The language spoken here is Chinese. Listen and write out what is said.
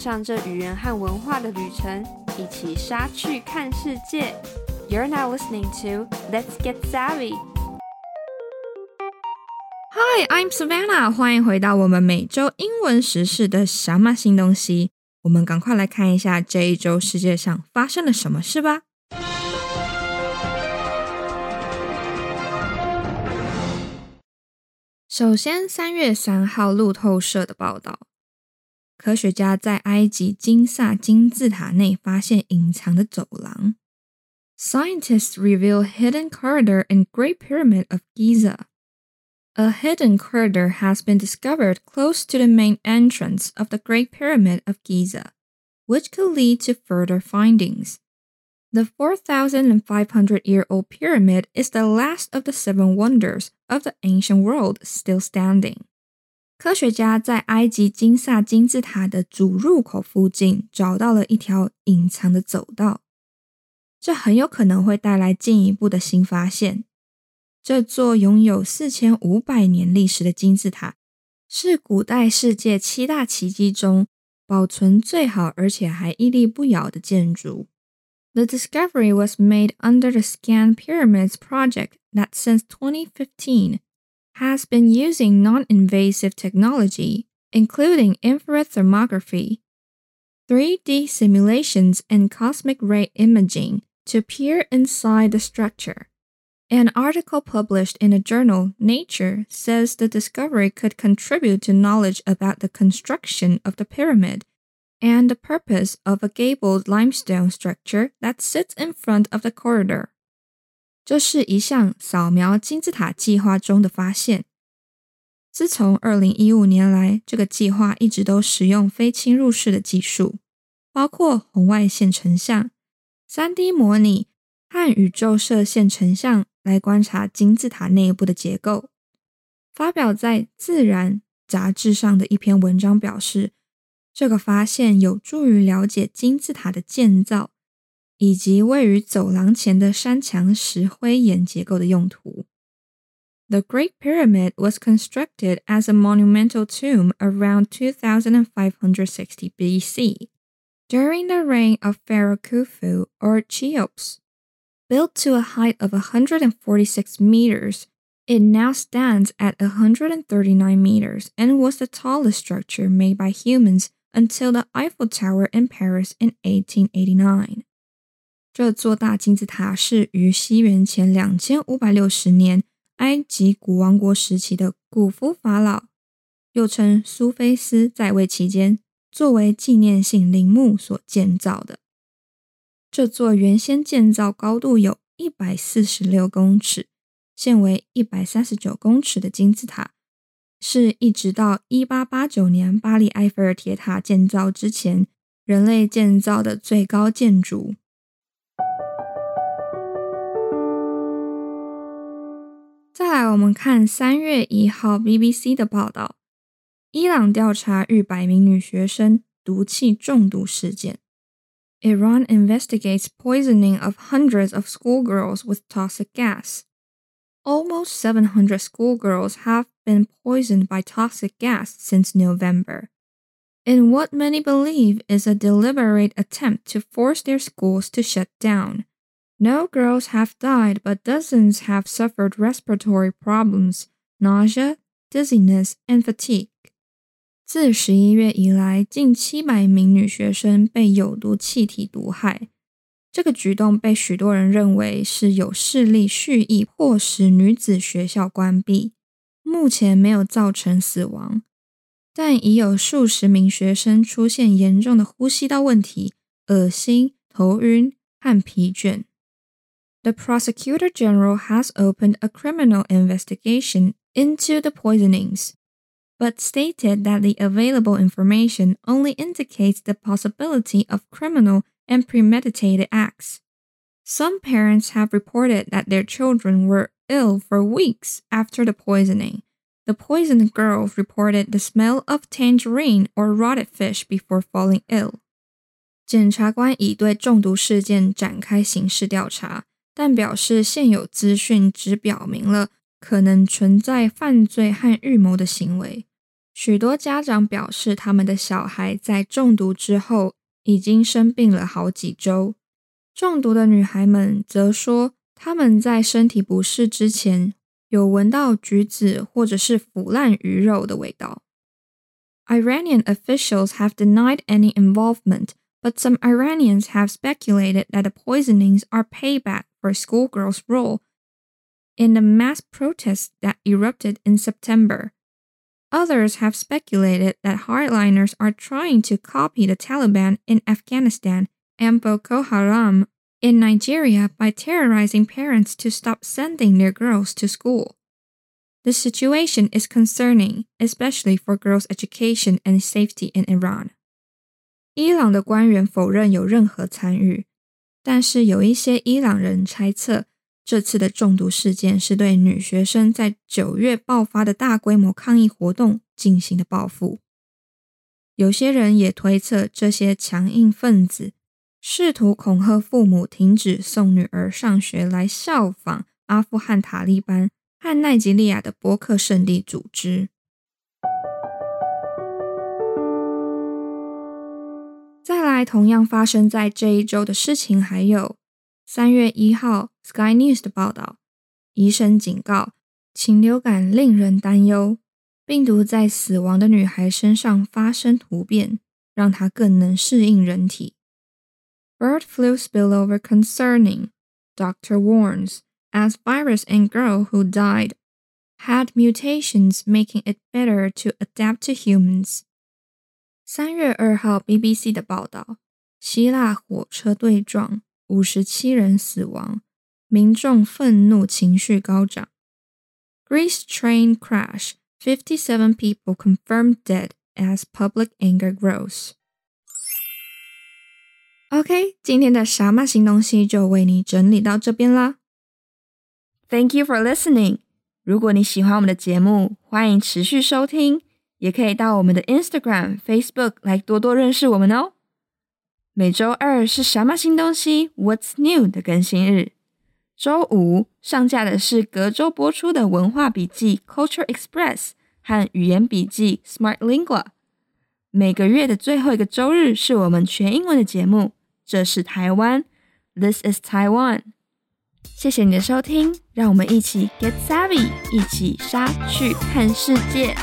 上这语言和文化的旅程，一起杀去看世界。You're now listening to Let's Get Savvy. Hi, I'm Savannah. 欢迎回到我们每周英文时事的什么新东西。我们赶快来看一下这一周世界上发生了什么事吧。首先，三月三号，路透社的报道。科学家在埃及金萨金字塔内发现隐藏的走廊。Scientists reveal hidden corridor in Great Pyramid of Giza. A hidden corridor has been discovered close to the main entrance of the Great Pyramid of Giza, which could lead to further findings. The 4,500-year-old pyramid is the last of the seven wonders of the ancient world still standing. 科学家在埃及金萨金字塔的主入口附近找到了一条隐藏的走道，这很有可能会带来进一步的新发现。这座拥有四千五百年历史的金字塔是古代世界七大奇迹中保存最好而且还屹立不摇的建筑。The discovery was made under the Scan Pyramids project that since 2015 has been using non-invasive technology, including infrared thermography, 3D simulations, and cosmic ray imaging to peer inside the structure. An article published in the journal Nature says the discovery could contribute to knowledge about the construction of the pyramid and the purpose of a gabled limestone structure that sits in front of the corridor. 这是一项扫描金字塔计划中的发现。自从二零一五年来，这个计划一直都使用非侵入式的技术，包括红外线成像、三 D 模拟和宇宙射线成像来观察金字塔内部的结构。发表在《自然》杂志上的一篇文章表示，这个发现有助于了解金字塔的建造。以及位于走廊前的山墙石灰岩结构的用途。The Great Pyramid was constructed as a monumental tomb around 2560 BC, during the reign of Pharaoh Khufu or Cheops. Built to a height of 146 meters, it now stands at 139 meters and was the tallest structure made by humans until the Eiffel Tower in Paris in 1889. 这座大金字塔是于西元前两千五百六十年埃及古王国时期的古夫法老，又称苏菲斯在位期间，作为纪念性陵墓所建造的。这座原先建造高度有一百四十六公尺，现为一百三十九公尺的金字塔，是一直到一八八九年巴黎埃菲尔铁塔建造之前，人类建造的最高建筑。来，我们看三月一号 BBC 的报道：伊朗调查逾百名女学生毒气中毒事件。Iran investigates poisoning of hundreds of schoolgirls with toxic gas. Almost 700 schoolgirls have been poisoned by toxic gas since November, in what many believe is a deliberate attempt to force their schools to shut down. No girls have died, but dozens have suffered respiratory problems, nausea, dizziness, and fatigue. 自十一月以来，近七百名女学生被有毒气体毒害。这个举动被许多人认为是有势力蓄意迫使女子学校关闭。目前没有造成死亡，但已有数十名学生出现严重的呼吸道问题、恶心、头晕和疲倦。The prosecutor general has opened a criminal investigation into the poisonings, but stated that the available information only indicates the possibility of criminal and premeditated acts. Some parents have reported that their children were ill for weeks after the poisoning. The poisoned girls reported the smell of tangerine or rotted fish before falling ill. 检察官已对中毒事件展开刑事调查。 但表示，现有资讯只表明了可能存在犯罪和预谋的行为，许多家长表示，他们的小孩在中毒之后已经生病了好几周。中毒的女孩们则说，她们在身体不适之前有闻到橘子或者是腐烂鱼肉的味道。Iranian officials have denied any involvement, but some Iranians have speculated that the poisonings are payback for schoolgirls' role in the mass protests that erupted in September. Others have speculated that hardliners are trying to copy the Taliban in Afghanistan and Boko Haram in Nigeria by terrorizing parents to stop sending their girls to school. The situation is concerning, especially for girls' education and safety in Iran. 伊朗的官员否认有任何参与， 但是有一些伊朗人猜测。这次的中毒事件是对女学生在九月爆发的大规模抗议活动进行的报复。有些人也推测，这些强硬分子试图恐吓父母停止送女儿上学，来效仿阿富汗塔利班和奈及利亚的波克圣地组织。再来，同样发生在这一周的事情还有。三月一号，Sky News 的报道，医生警告，禽流感令人担忧，病毒在死亡的女孩身上发生突变，让她更能适应人体。Bird flu spillover concerning, doctor warns, as virus in girl who died had mutations making it better to adapt to humans。 三月二号，BBC 的报道，希腊火车对撞。五十七人死亡，民众愤怒情绪高涨。Greece train crash, fifty-seven people confirmed dead as public anger grows. OK，今天的啥嘛新东西就为你整理到这边啦。Thank you for listening。如果你喜欢我们的节目，欢迎持续收听，也可以到我们的 Instagram、Facebook 来多多认识我们哦。每周二是什么新东西？What's new 的更新日。周五上架的是隔周播出的文化笔记 Culture Express 和语言笔记 Smart Lingua。每个月的最后一个周日是我们全英文的节目。这是台湾，This is Taiwan。谢谢你的收听，让我们一起 Get Savvy，一起杀去看世界。